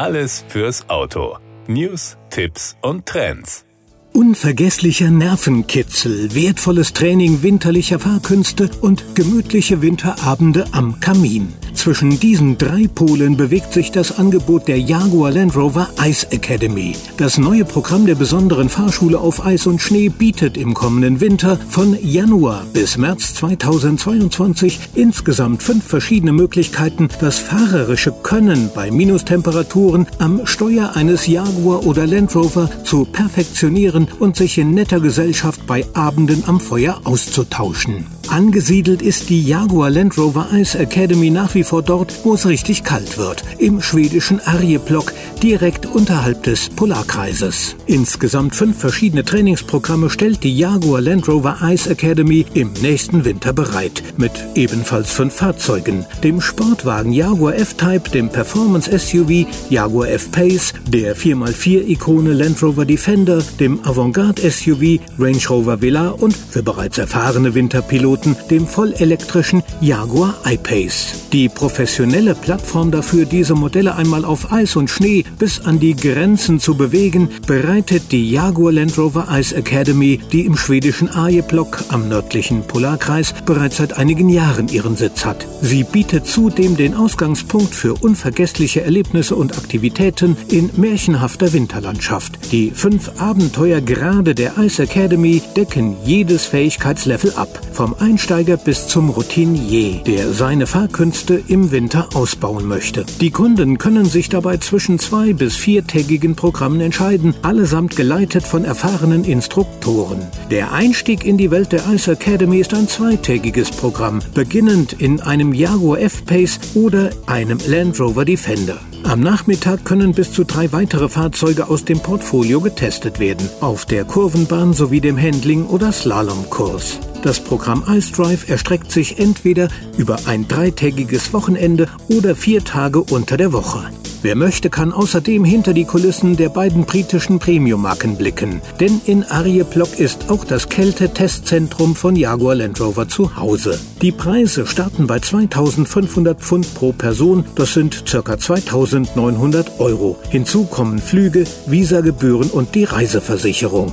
Alles fürs Auto. News, Tipps und Trends. Unvergesslicher Nervenkitzel, wertvolles Training winterlicher Fahrkünste und gemütliche Winterabende am Kamin. Zwischen diesen drei Polen bewegt sich das Angebot der Jaguar Land Rover Ice Academy. Das neue Programm der besonderen Fahrschule auf Eis und Schnee bietet im kommenden Winter von Januar bis März 2022 insgesamt fünf verschiedene Möglichkeiten, das fahrerische Können bei Minustemperaturen am Steuer eines Jaguar oder Land Rover zu perfektionieren und sich in netter Gesellschaft bei Abenden am Feuer auszutauschen. Angesiedelt ist die Jaguar Land Rover Ice Academy nach wie vor dort, wo es richtig kalt wird, im schwedischen Arjeplog, direkt unterhalb des Polarkreises. Insgesamt fünf verschiedene Trainingsprogramme stellt die Jaguar Land Rover Ice Academy im nächsten Winter bereit, mit ebenfalls fünf Fahrzeugen, dem Sportwagen Jaguar F-Type, dem Performance SUV Jaguar F-Pace, der 4x4-Ikone Land Rover Defender, dem Avantgarde SUV Range Rover Villa und für bereits erfahrene Winterpiloten dem vollelektrischen Jaguar I-Pace. Die professionelle Plattform dafür, diese Modelle einmal auf Eis und Schnee bis an die Grenzen zu bewegen, bereitet die Jaguar Land Rover Ice Academy, die im schwedischen Arjeplog am nördlichen Polarkreis bereits seit einigen Jahren ihren Sitz hat. Sie bietet zudem den Ausgangspunkt für unvergessliche Erlebnisse und Aktivitäten in märchenhafter Winterlandschaft. Die fünf Abenteuergrade der Ice Academy decken jedes Fähigkeitslevel ab, vom Einsteiger bis zum Routinier, der seine Fahrkünste im Winter ausbauen möchte. Die Kunden können sich dabei zwischen zwei bis viertägigen Programmen entscheiden, allesamt geleitet von erfahrenen Instruktoren. Der Einstieg in die Welt der Ice Academy ist ein zweitägiges Programm, beginnend in einem Jaguar F-Pace oder einem Land Rover Defender. Am Nachmittag können bis zu drei weitere Fahrzeuge aus dem Portfolio getestet werden, auf der Kurvenbahn sowie dem Handling- oder Slalomkurs. Das Programm Ice Drive erstreckt sich entweder über ein dreitägiges Wochenende oder vier Tage unter der Woche. Wer möchte, kann außerdem hinter die Kulissen der beiden britischen Premium-Marken blicken. Denn in Arjeplog ist auch das Kälte-Testzentrum von Jaguar Land Rover zu Hause. Die Preise starten bei 2500 Pfund pro Person, das sind ca. 2900 Euro. Hinzu kommen Flüge, Visagebühren und die Reiseversicherung.